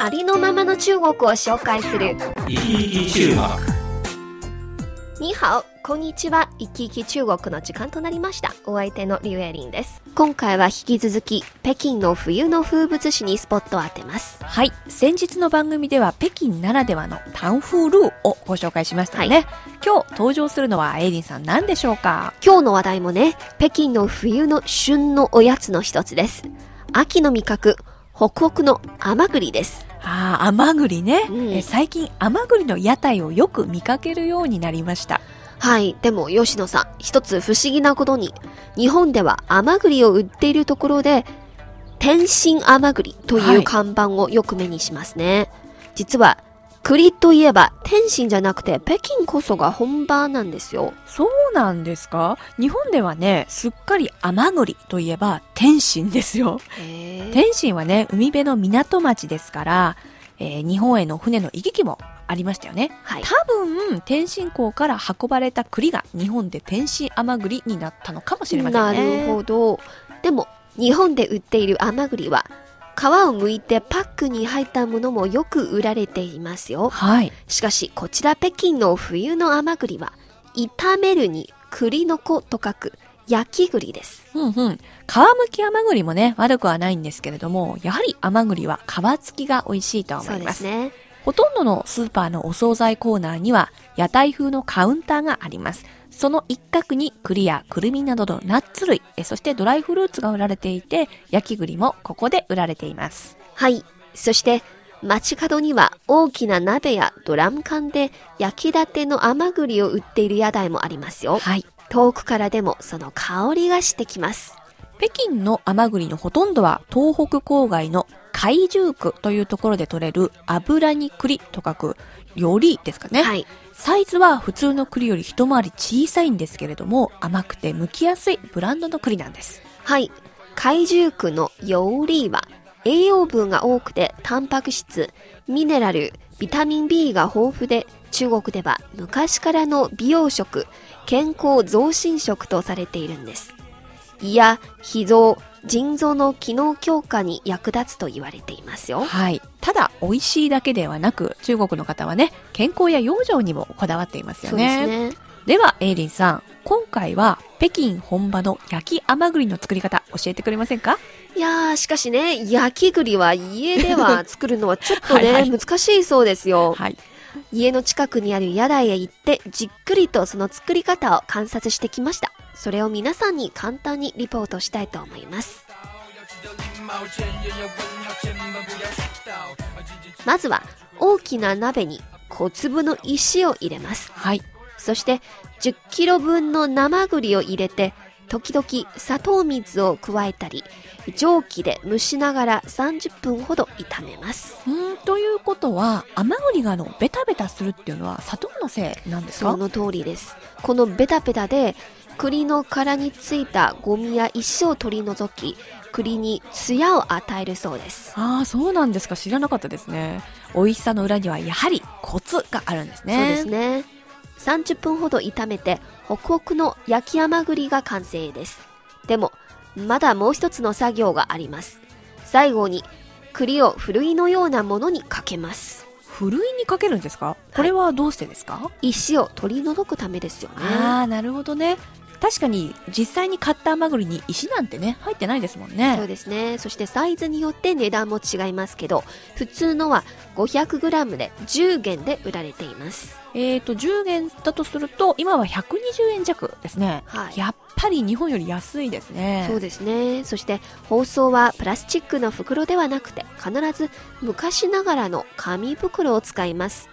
ありのままの中国を紹介する。生き生き中国に好、こんにちは。生き生き中国の時間となりました。お相手のリュウエリンです。今回は引き続き、北京の冬の風物詩にスポットを当てます。はい。先日の番組では北京ならではのタンフールーをご紹介しましたよね。今日登場するのはエイリンさん何でしょうか？今日の話題もね、北京の冬の旬のおやつの一つです。秋の味覚、ホクホクの甘栗です。ああ、甘栗ね、うんえ最近甘栗の屋台をよく見かけるようになりました。はい。でも、吉野さん、一つ不思議なことに、日本では甘栗を売っているところで、天津甘栗とはいいう看板をよく目にしますね。実は、栗といえば、天津じゃなくて、北京こそが本場なんですよ。そうなんですか？日本ではね、すっかり甘栗といえば天津ですよ。へ天津はね、海辺の港町ですから、えー日本への船の行き来もありましたよね。はい。多分、天津港から運ばれた栗が日本で天津甘栗になったのかもしれませんなね。るほど。でも、日本で売っている甘栗は、皮を剥いてパックに入ったものもよく売られていますよ。はい。しかし、こちら北京の冬の甘栗は、炒めるに栗の子と書く焼き栗です。うんうん。皮むき甘栗もね、悪くはないんですけれども、やはり甘栗は皮付きが美味しいと思そういます。ですね。ほとんどのスーパーのお惣菜コーナーには、屋台風のカウンターがあります。その一角に栗やくるみなどのナッツ類、えそしてドライフルーツが売られていて、焼き栗もここで売られています。はい。そして、街角には大きな鍋やドラム缶で焼きたての甘栗を売っている屋台もありますよ。はい。遠くからでもその香りがしてきます。北京の甘栗のほとんどは東北郊外の海中区というところで取れる油に栗と書くよりですかね。はい。サイズは普通の栗より一回り小さいんですけれども甘くて剥きやすいブランドの栗なんです。はい。海中区のヨーリーは栄養分が多くてタンパク質、ミネラル、ビタミン B が豊富で中国では昔からの美容食、健康増進食とされているんです。胃や脾臓、腎臓の機能強化に役立つと言われていますよ。はい。ただ美味しいだけではなく中国の方はね健康や養生にもこだわっていますよそうで。ね。ではエイリンさん今回は北京本場の焼き甘栗の作り方教えてくれませんか？いやー、しかしね、焼き栗は家では作るのはちょっとね、はいはい難しいそうですよ。はい。家の近くにある屋台へ行ってじっくりとその作り方を観察してきましたそれを皆さんに簡単にリポートしたいと思いますまずは大きな鍋に小粒の石を入れますはい。そして10キロ分の生栗を入れて時々砂糖水を加えたり蒸気で蒸しながら30分ほど炒めますうんということは甘栗があのベタベタするっていうのは砂糖のせいなんですか？その通りです。このベタベタで栗の殻についたゴミや石を取り除き、栗に艶を与えるそうです。ああそうなんですか知らなかったですね美味しさの裏にはやはりコツがあるんですねそうですね。30分ほど炒めて、ホクホクの焼き甘栗が完成です。でも、まだもう一つの作業があります。最後に、栗をふるいのようなものにかけます。ふるいにかけるんですか？これはどうしてですか、石を取り除くためですよね。ああなるほどね確かに実際に買った甘栗に石なんてね入ってないですもんそうねですね。そしてサイズによって値段も違いますけど、普通のは 500g で10元で売られています。えーと10元だとすると今は120円弱ですね、はいやっぱり日本より安いですねそうですね。そして包装はプラスチックの袋ではなくて、必ず昔ながらの紙袋を使います。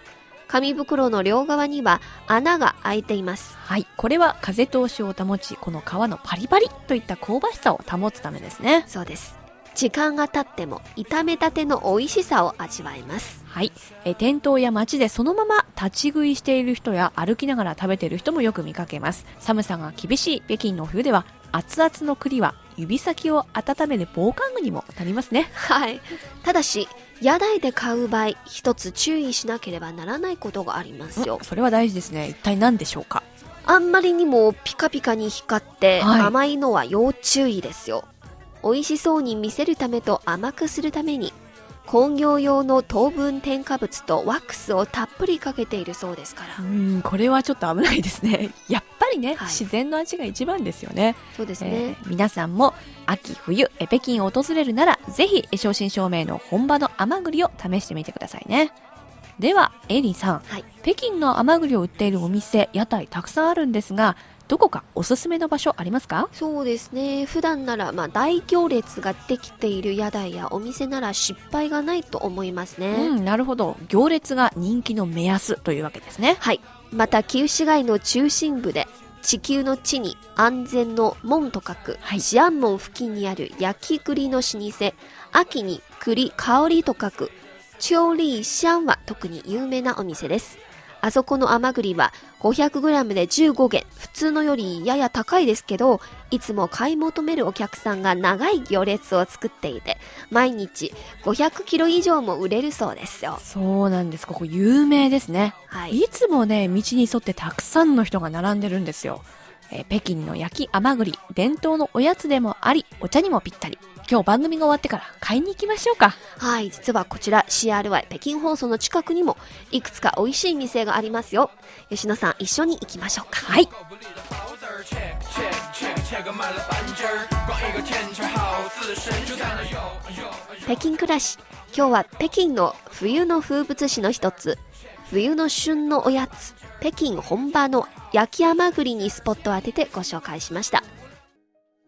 紙袋の両側には穴が開いています。はい。これは風通しを保ち、この皮のパリパリといった香ばしさを保つためですね。そうです。時間が経っても炒めたての美味しさを味わえますはい。えー店頭や街でそのまま立ち食いしている人や歩きながら食べている人もよく見かけます。寒さが厳しい北京の冬では、熱々の栗は指先を温める防寒具にもなりますね。はいただし屋台で買う場合一つ注意しなければならないことがありますよそれは大事ですね。一体何でしょうか？あんまりにもピカピカに光ってはい甘いのは要注意ですよ。美味しそうに見せるためと甘くするために工業用の糖分添加物とワックスをたっぷりかけているそうですから。うん、これはちょっと危ないですね。やっぱりね、はい自然の味が一番ですよね。そうですえね。ー皆さんも秋冬え北京を訪れるならぜひ正真正銘の本場の甘栗を試してみてくださいねではエリーさん、はい北京の甘栗を売っているお店屋台たくさんあるんですがどこかおすすめの場所ありますか？そうですね。普段なら、まあ、大行列ができている屋台やお店なら失敗がないと思いますね。うんなるほど行列が人気の目安というわけですねはい。また、旧市街の中心部で、地球の地に安全の門と書く、はいシアン門付近にある焼き栗の老舗、秋に栗香りと書く、調理シャンは特に有名なお店です。あそこの甘栗は 500g で15元、普通のよりやや高いですけど、いつも買い求めるお客さんが長い行列を作っていて、毎日500キロ以上も売れるそうですよ。そうなんです。ここ有名ですね。はい。いつもね道に沿ってたくさんの人が並んでるんですよ、えー北京の焼き甘栗伝統のおやつでもありお茶にもぴったり今日番組が終わってから買いに行きましょうかはい、実はこちら CRY 北京放送の近くにもいくつか美味しい店がありますよ。吉野さん一緒に行きましょうか。はい北京暮らし。今日は北京の冬の風物詩の一つ、冬の旬のおやつ、北京本場の焼き甘栗にスポットを当ててご紹介しました。